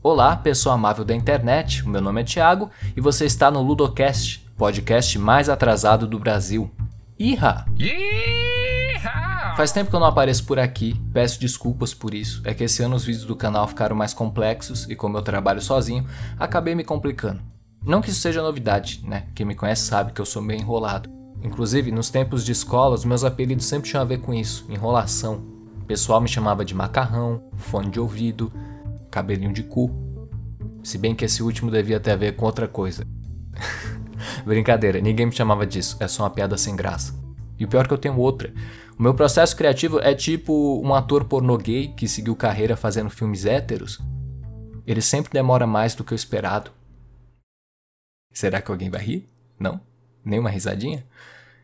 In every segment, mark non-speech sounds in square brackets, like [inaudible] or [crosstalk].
Olá, pessoa amável da internet, o meu nome é Thiago e você está no Ludocast, podcast mais atrasado do Brasil. Iha! Faz tempo que eu não apareço por aqui, peço desculpas por isso. É que esse ano os vídeos do canal ficaram mais complexos e como eu trabalho sozinho, acabei me complicando. Não que isso seja novidade, né? Quem me conhece sabe que eu sou meio enrolado. Inclusive, nos tempos de escola, os meus apelidos sempre tinham a ver com isso, enrolação. O pessoal me chamava de macarrão, fone de ouvido, cabelinho de cu. Se bem que esse último devia ter a ver com outra coisa. [laughs] Brincadeira, ninguém me chamava disso, é só uma piada sem graça. E o pior é que eu tenho outra. O meu processo criativo é tipo um ator pornô gay que seguiu carreira fazendo filmes héteros. Ele sempre demora mais do que o esperado. Será que alguém vai rir? Não? Nem uma risadinha?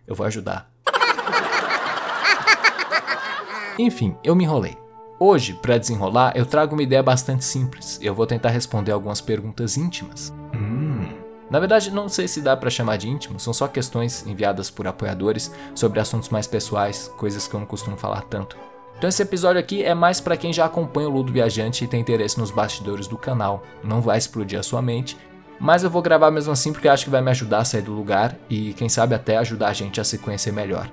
Eu vou ajudar. [laughs] Enfim, eu me enrolei. Hoje, para desenrolar, eu trago uma ideia bastante simples. Eu vou tentar responder algumas perguntas íntimas. Hum. Na verdade, não sei se dá para chamar de íntimo, são só questões enviadas por apoiadores sobre assuntos mais pessoais, coisas que eu não costumo falar tanto. Então esse episódio aqui é mais para quem já acompanha o Ludo Viajante e tem interesse nos bastidores do canal. Não vai explodir a sua mente, mas eu vou gravar mesmo assim porque acho que vai me ajudar a sair do lugar e quem sabe até ajudar a gente a se conhecer melhor.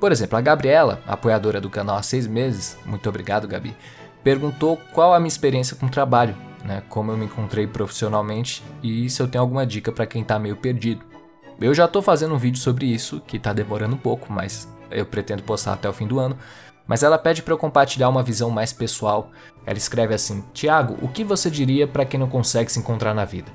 Por exemplo, a Gabriela, apoiadora do canal há seis meses, muito obrigado Gabi, perguntou qual a minha experiência com o trabalho, né, como eu me encontrei profissionalmente e se eu tenho alguma dica para quem está meio perdido. Eu já estou fazendo um vídeo sobre isso, que está demorando um pouco, mas eu pretendo postar até o fim do ano. Mas ela pede para eu compartilhar uma visão mais pessoal. Ela escreve assim: Tiago, o que você diria para quem não consegue se encontrar na vida?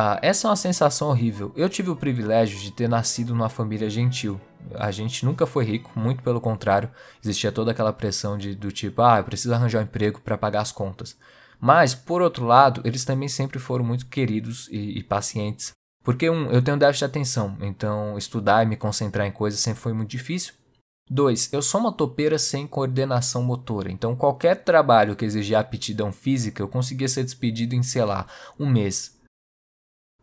Ah, essa é uma sensação horrível. Eu tive o privilégio de ter nascido numa família gentil. A gente nunca foi rico, muito pelo contrário. Existia toda aquela pressão de, do tipo, ah, eu preciso arranjar um emprego para pagar as contas. Mas, por outro lado, eles também sempre foram muito queridos e, e pacientes. Porque, um, eu tenho déficit de atenção, então estudar e me concentrar em coisas sempre foi muito difícil. Dois, eu sou uma topeira sem coordenação motora, então qualquer trabalho que exigia aptidão física eu conseguia ser despedido em, sei lá, um mês.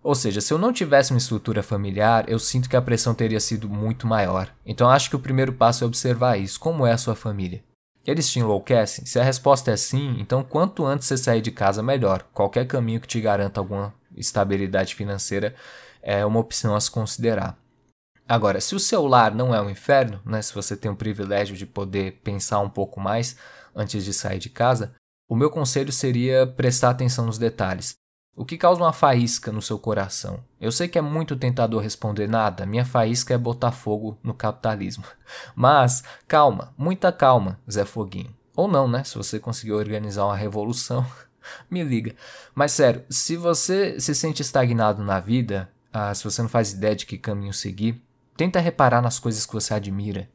Ou seja, se eu não tivesse uma estrutura familiar, eu sinto que a pressão teria sido muito maior. Então acho que o primeiro passo é observar isso. Como é a sua família? Eles te enlouquecem? Se a resposta é sim, então quanto antes você sair de casa, melhor. Qualquer caminho que te garanta alguma estabilidade financeira é uma opção a se considerar. Agora, se o seu lar não é um inferno, né, se você tem o privilégio de poder pensar um pouco mais antes de sair de casa, o meu conselho seria prestar atenção nos detalhes. O que causa uma faísca no seu coração? Eu sei que é muito tentador responder nada, minha faísca é botar fogo no capitalismo. [laughs] Mas, calma, muita calma, Zé Foguinho. Ou não, né? Se você conseguiu organizar uma revolução, [laughs] me liga. Mas sério, se você se sente estagnado na vida, ah, se você não faz ideia de que caminho seguir, tenta reparar nas coisas que você admira.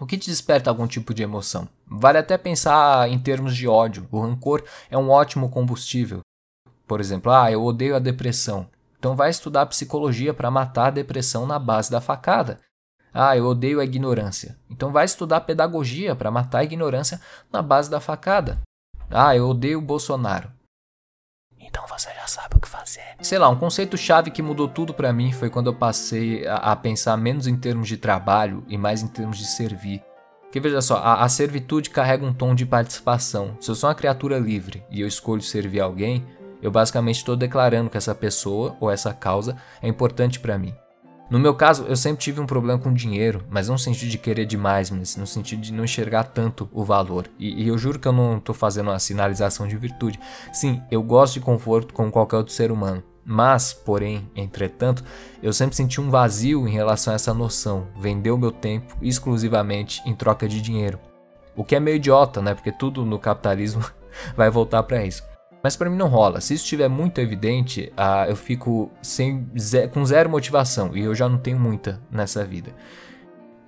O que te desperta algum tipo de emoção? Vale até pensar em termos de ódio. O rancor é um ótimo combustível. Por exemplo, ah, eu odeio a depressão. Então vai estudar psicologia para matar a depressão na base da facada. Ah, eu odeio a ignorância. Então vai estudar pedagogia para matar a ignorância na base da facada. Ah, eu odeio o Bolsonaro. Então você já sabe o que fazer. Sei lá, um conceito chave que mudou tudo para mim foi quando eu passei a, a, pensar menos em termos de trabalho e mais em termos de servir. Porque veja só, a, a servitude carrega um tom de participação. Se eu sou uma criatura livre e eu escolho servir alguém, eu basicamente estou declarando que essa pessoa ou essa causa é importante para mim. No meu caso, eu sempre tive um problema com dinheiro, mas não no sentido de querer demais, mas no sentido de não enxergar tanto o valor. E, e eu juro que eu não estou fazendo uma sinalização de virtude. Sim, eu gosto de conforto como qualquer outro ser humano. Mas, porém, entretanto, eu sempre senti um vazio em relação a essa noção, vender o meu tempo exclusivamente em troca de dinheiro. O que é meio idiota, né? Porque tudo no capitalismo [laughs] vai voltar para isso. Mas para mim não rola. Se isso estiver muito evidente, uh, eu fico sem, com zero motivação e eu já não tenho muita nessa vida.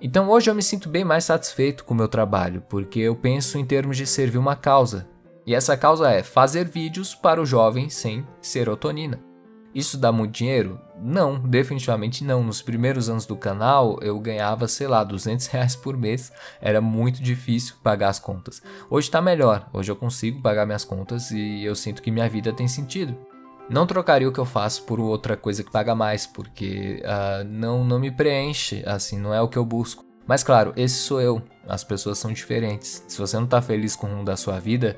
Então hoje eu me sinto bem mais satisfeito com o meu trabalho, porque eu penso em termos de servir uma causa. E essa causa é fazer vídeos para o jovem sem serotonina. Isso dá muito dinheiro? Não, definitivamente não. Nos primeiros anos do canal eu ganhava, sei lá, 200 [laughs] reais por mês. Era muito difícil pagar as contas. Hoje está melhor. Hoje eu consigo pagar minhas contas e eu sinto que minha vida tem sentido. Não trocaria o que eu faço por outra coisa que paga mais, porque uh, não, não me preenche, assim, não é o que eu busco. Mas claro, esse sou eu. As pessoas são diferentes. Se você não está feliz com o rumo da sua vida,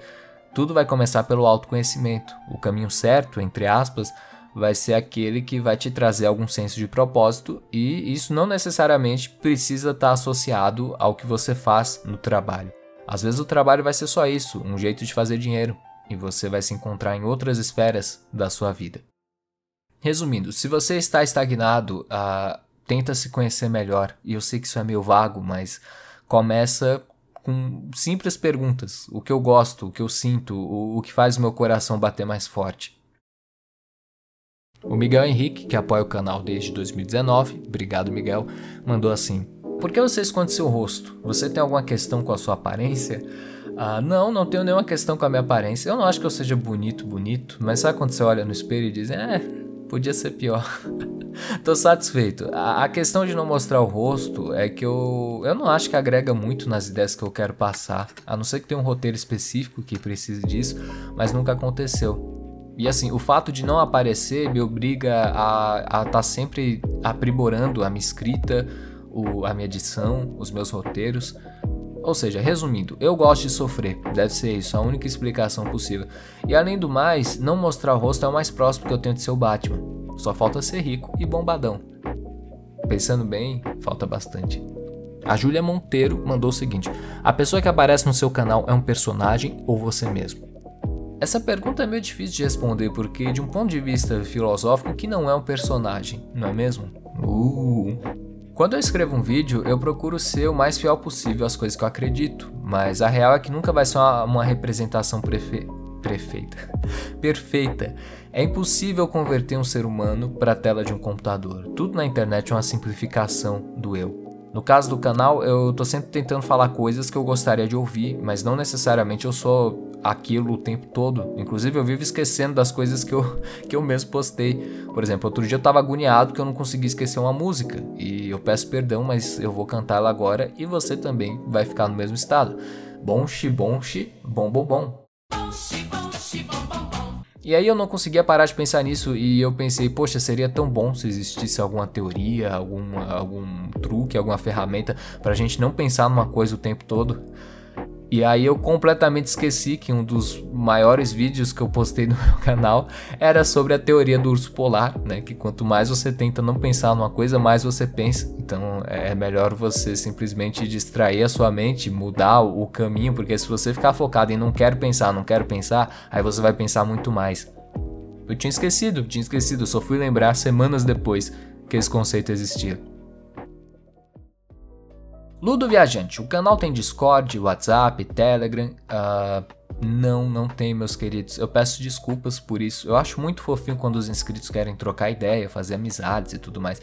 Tudo vai começar pelo autoconhecimento. O caminho certo, entre aspas, vai ser aquele que vai te trazer algum senso de propósito e isso não necessariamente precisa estar associado ao que você faz no trabalho. Às vezes o trabalho vai ser só isso, um jeito de fazer dinheiro, e você vai se encontrar em outras esferas da sua vida. Resumindo, se você está estagnado, uh, tenta se conhecer melhor. E eu sei que isso é meio vago, mas começa com simples perguntas: o que eu gosto, o que eu sinto, o, o que faz meu coração bater mais forte. O Miguel Henrique, que apoia o canal desde 2019, obrigado Miguel, mandou assim: Por que você esconde seu rosto? Você tem alguma questão com a sua aparência? Ah, não, não tenho nenhuma questão com a minha aparência. Eu não acho que eu seja bonito, bonito, mas sabe quando você olha no espelho e diz: É, podia ser pior. [laughs] Tô satisfeito. A, questão de não mostrar o rosto é que eu, eu não acho que agrega muito nas ideias que eu quero passar, a não ser que tenha um roteiro específico que precise disso, mas nunca aconteceu. E assim, o fato de não aparecer me obriga a estar tá sempre aprimorando a minha escrita, o, a minha edição, os meus roteiros. Ou seja, resumindo, eu gosto de sofrer, deve ser isso, a única explicação possível. E além do mais, não mostrar o rosto é o mais próximo que eu tenho de ser o Batman. Só falta ser rico e bombadão. Pensando bem, falta bastante. A Júlia Monteiro mandou o seguinte: A pessoa que aparece no seu canal é um personagem ou você mesmo? Essa pergunta é meio difícil de responder porque, de um ponto de vista filosófico, que não é um personagem, não é mesmo? Uh. Quando eu escrevo um vídeo, eu procuro ser o mais fiel possível às coisas que eu acredito, mas a real é que nunca vai ser uma, uma representação prefe... prefeita. [laughs] perfeita. É impossível converter um ser humano para a tela de um computador. Tudo na internet é uma simplificação do eu. No caso do canal, eu tô sempre tentando falar coisas que eu gostaria de ouvir, mas não necessariamente eu sou aquilo o tempo todo. Inclusive, eu vivo esquecendo das coisas que eu, que eu mesmo postei. Por exemplo, outro dia eu tava agoniado que eu não consegui esquecer uma música. E eu peço perdão, mas eu vou cantar ela agora e você também vai ficar no mesmo estado. Bom, xi, bom, xi, bom, bom, bom. E aí eu não conseguia parar de pensar nisso e eu pensei, poxa, seria tão bom se existisse alguma teoria, algum, algum truque, alguma ferramenta pra gente não pensar numa coisa o tempo todo. E aí eu completamente esqueci que um dos maiores vídeos que eu postei no [laughs] meu canal era sobre a teoria do urso polar, né? Que quanto mais você tenta não pensar numa coisa, mais você pensa. Então é melhor você simplesmente distrair a sua mente, mudar o caminho, porque se você ficar focado em não quero pensar, não quero pensar, aí você vai pensar muito mais. Eu tinha esquecido, tinha esquecido, só fui lembrar semanas depois que esse conceito existia. Ludo Viajante, o canal tem Discord, WhatsApp, Telegram. Uh, não, não tem, meus queridos. Eu peço desculpas por isso. Eu acho muito fofinho quando os inscritos querem trocar ideia, fazer amizades e tudo mais.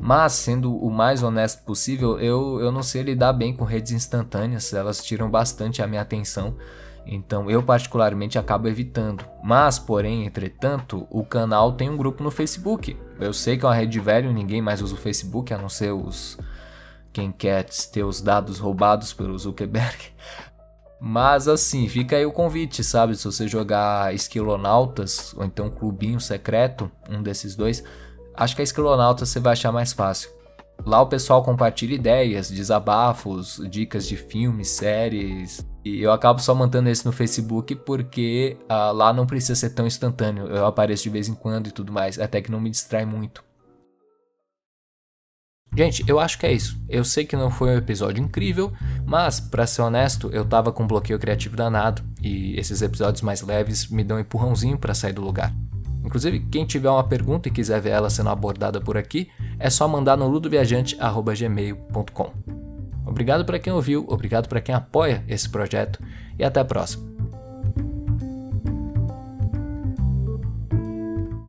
Mas, sendo o mais honesto possível, eu, eu não sei lidar bem com redes instantâneas, elas tiram bastante a minha atenção. Então eu particularmente acabo evitando. Mas, porém, entretanto, o canal tem um grupo no Facebook. Eu sei que é uma rede velha, ninguém mais usa o Facebook, a não ser os quem quer ter os dados roubados pelo Zuckerberg. [laughs] Mas assim, fica aí o convite, sabe? Se você jogar Esquilonautas ou então Clubinho Secreto, um desses dois, acho que a Esquilonautas você vai achar mais fácil. Lá o pessoal compartilha ideias, desabafos, dicas de filmes, séries. E eu acabo só mantendo esse no Facebook porque ah, lá não precisa ser tão instantâneo. Eu apareço de vez em quando e tudo mais, até que não me distrai muito. Gente, eu acho que é isso. Eu sei que não foi um episódio incrível, mas, para ser honesto, eu tava com um bloqueio criativo danado e esses episódios mais leves me dão um empurrãozinho para sair do lugar. Inclusive, quem tiver uma pergunta e quiser ver ela sendo abordada por aqui, é só mandar no ludoviajante@gmail.com. Obrigado para quem ouviu, obrigado para quem apoia esse projeto e até a próxima.